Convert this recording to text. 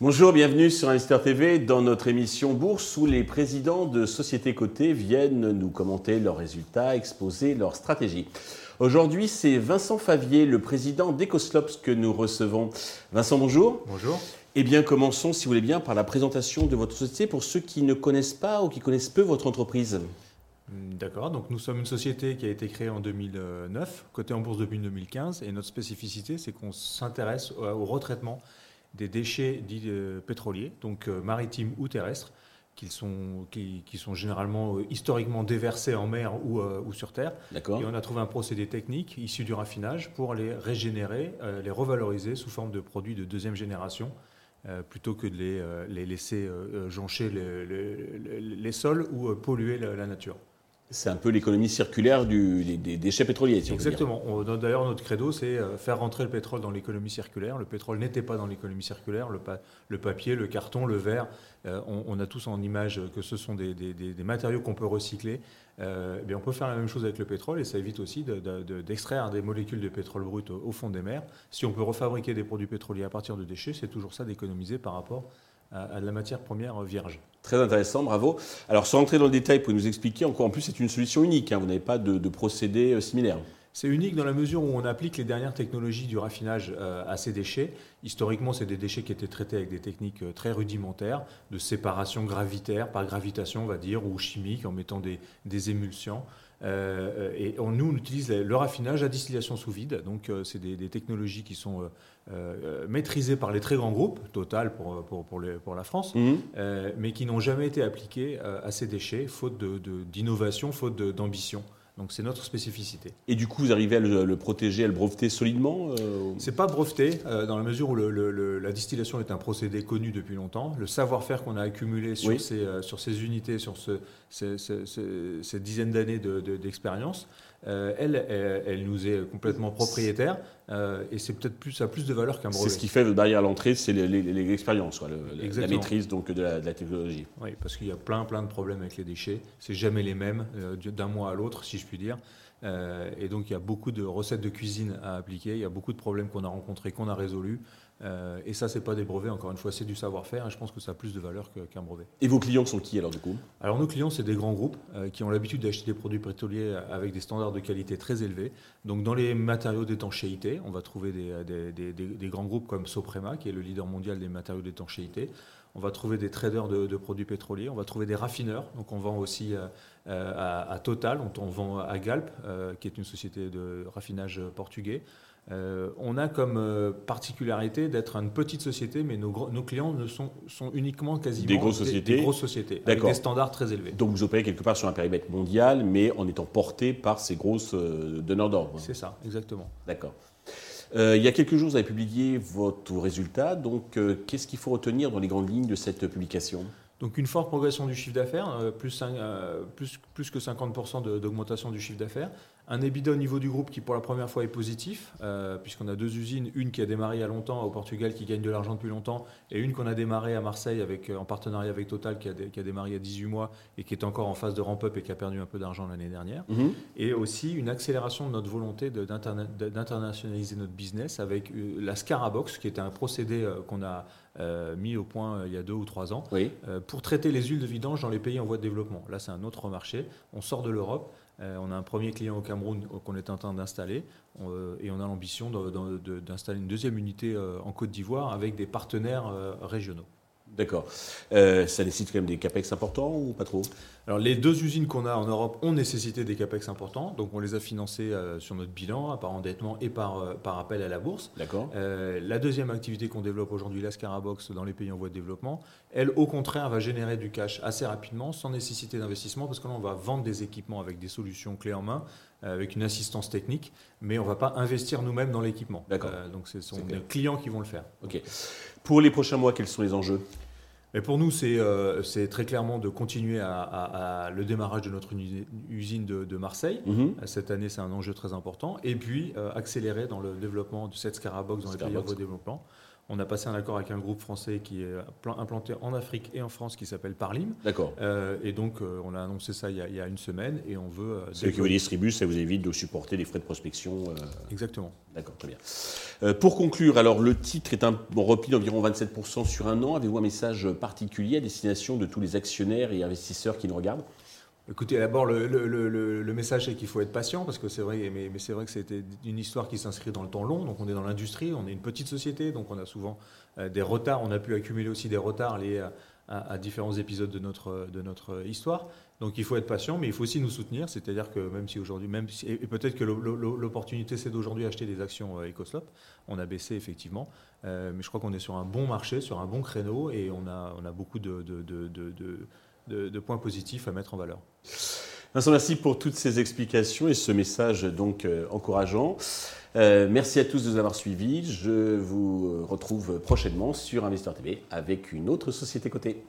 Bonjour, bienvenue sur Investor TV dans notre émission Bourse où les présidents de sociétés cotées viennent nous commenter leurs résultats, exposer leurs stratégies. Aujourd'hui, c'est Vincent Favier, le président d'Ecoslops que nous recevons. Vincent, bonjour. Bonjour. Eh bien, commençons, si vous voulez bien, par la présentation de votre société pour ceux qui ne connaissent pas ou qui connaissent peu votre entreprise. D'accord, donc nous sommes une société qui a été créée en 2009, cotée en bourse depuis 2015, et notre spécificité, c'est qu'on s'intéresse au retraitement des déchets dits euh, pétroliers, donc euh, maritimes ou terrestres, qui sont, qui, sont généralement euh, historiquement déversés en mer ou, ou sur terre. Et on a trouvé un procédé technique issu du raffinage pour les régénérer, les revaloriser sous forme de produits de deuxième génération, plutôt que de les, les laisser joncher les, les, sols ou polluer la nature. C'est un peu l'économie circulaire des, déchets pétroliers. Exactement. D'ailleurs, notre credo, c'est euh, faire rentrer le pétrole dans l'économie circulaire. Le pétrole n'était pas dans l'économie circulaire. Le, papier, le carton, le verre, euh, on, a tous en image que ce sont des, matériaux qu'on peut recycler. Euh, bien, on peut faire la même chose avec le pétrole et ça évite aussi d'extraire des molécules de pétrole brut au, fond des mers. Si on peut refabriquer des produits pétroliers à partir de déchets, c'est toujours ça d'économiser par rapport la matière première vierge. Très intéressant, bravo. Alors sans rentrer dans le détail, vous nous expliquer encore en plus, c'est une solution unique, hein. vous n'avez pas de, procédé euh, similaire. C'est unique dans la mesure où on applique les dernières technologies du raffinage euh, à ces déchets. Historiquement, c'est des déchets qui étaient traités avec des techniques euh, très rudimentaires, de séparation gravitaire, par gravitation, on va dire, ou chimique, en mettant des, des émulsiants. Euh, et on, nous, on utilise le raffinage à distillation sous vide. Donc, euh, c'est des, technologies qui sont euh, maîtrisées par les très grands groupes, Total pour, pour, pour, pour la France, mhm. mais qui n'ont jamais été appliquées à ces déchets, faute d'innovation, de, faute d'ambition. Donc c'est notre spécificité. Et du coup, vous arrivez à le, protéger, à le breveter solidement euh... C'est pas breveté euh, dans la mesure où la distillation est un procédé connu depuis longtemps. Le savoir-faire qu'on a accumulé sur, ces, euh, sur ces unités, sur ce, ces, dizaines d'années d'expérience, euh, elle, elle, nous est complètement propriétaire euh, et c'est peut-être plus, ça a plus de valeur qu'un brevet. C'est ce qui fait derrière l'entrée, c'est l'expérience, la maîtrise donc de la, technologie. Oui, parce qu'il y a plein plein de problèmes avec les déchets. C'est jamais les mêmes euh, d'un mois à l'autre, si je puis dire. Et donc il y a beaucoup de recettes de cuisine à appliquer. Il y a beaucoup de problèmes qu'on a rencontrés, qu'on a résolus. Euh, et ça, c'est pas des brevets, encore une fois, c'est du savoir-faire. Et je pense que ça a plus de valeur qu'un brevet. Et vos clients sont qui alors du coup? Alors nos clients, c'est des grands groupes euh, qui ont l'habitude d'acheter des produits pétroliers avec des standards de qualité très élevés. Donc dans les matériaux d'étanchéité, on va trouver des, des, grands groupes comme Soprema, qui est le leader mondial des matériaux d'étanchéité. On va trouver des traders de, produits pétroliers. On va trouver des raffineurs. Donc on vend aussi euh, à, à, Total. On, on, vend à Galp, qui est une société de raffinage portugais. Euh, on a comme euh, particularité d'être une petite société, mais nos, clients ne sont, uniquement quasiment des grosses sociétés, des, grosses sociétés avec des standards très élevés. Donc vous opérez quelque part sur un périmètre mondial, mais en étant porté par ces grosses euh, donneurs d'ordre. C'est ça, exactement. D'accord. Il y a quelques jours, vous avez publié votre résultat. Donc, qu'est-ce qu'il faut retenir dans les grandes lignes de cette publication? Donc une forte progression du chiffre d'affaires, plus, plus, plus, que 50% d'augmentation du chiffre d'affaires, un EBITDA au niveau du groupe qui pour la première fois est positif, euh, puisqu'on a deux usines, une qui a démarré il y a longtemps au Portugal qui gagne de l'argent depuis longtemps, et une qu'on a démarré à Marseille avec, euh, en partenariat avec Total qui a, qui a, démarré il y a 18 mois et qui est encore en phase de ramp-up et qui a perdu un peu d'argent l'année dernière. Mhm. Et aussi une accélération de notre volonté d'internationaliser notre business avec euh, la Scarabox, qui était un procédé qu'on a mis au point il y a deux ou trois ans, pour traiter les huiles de vidange dans les pays en voie de développement. Là, c'est un autre marché. On sort de l'Europe. Euh, on a un premier client au Cameroun qu'on est en train d'installer euh, et on a l'ambition d'installer une deuxième unité euh, en Côte d'Ivoire avec des partenaires régionaux. D'accord. Euh, ça nécessite quand même des capex importants ou pas trop? Alors les deux usines qu'on a en Europe ont nécessité des capex importants, donc on les a financés euh, sur notre bilan par endettement et par, euh, par appel à la bourse. D'accord. la deuxième activité qu'on développe aujourd'hui, la Scarabox dans les pays en voie de développement, elle au contraire va générer du cash assez rapidement sans nécessité d'investissement parce que là on va vendre des équipements avec des solutions clés en main avec une assistance technique, mais on ne va pas investir nous-mêmes dans l'équipement. D'accord. donc ce sont les clients qui vont le faire. Ok. Pour les prochains mois, quels sont les enjeux? Mais pour nous, euh, c'est très clairement de continuer à, le démarrage de notre usine de, Marseille. Mhm. Cette année, c'est un enjeu très important. Et puis, euh, accélérer dans le développement de cette Scarabox dans les pays en développement. On a passé un accord avec un groupe français qui est implanté en Afrique et en France qui s'appelle Parlim. D'accord. et donc, on a annoncé ça il y a, une semaine et on veut. C'est qui vous distribue, ça vous évite de supporter les frais de prospection. Exactement. D'accord, très bien. Pour conclure, alors le titre est un repli d'environ 27% sur un an. Avez-vous un message particulier à destination de tous les actionnaires et investisseurs qui nous regardent? Écoutez, d'abord, le, message c'est qu'il faut être patient, parce que c'est vrai, mais, c'est vrai que c'était une histoire qui s'inscrit dans le temps long. Donc, on est dans l'industrie, on est une petite société, donc on a souvent euh, des retards. On a pu accumuler aussi des retards liés différents épisodes de notre, de notre histoire. Donc, il faut être patient, mais il faut aussi nous soutenir. C'est-à-dire que même si aujourd'hui, même et peut-être que l'opportunité c'est d'aujourd'hui acheter des actions euh, EcoSlop, on a baissé effectivement, euh, mais je crois qu'on est sur un bon marché, sur un bon créneau, et on a, on a beaucoup de, de, de de, points positifs à mettre en valeur. Vincent, merci pour toutes ces explications et ce message donc euh, encourageant. Euh, merci à tous de nous avoir suivis. Je vous retrouve prochainement sur Investor TV avec une autre société cotée.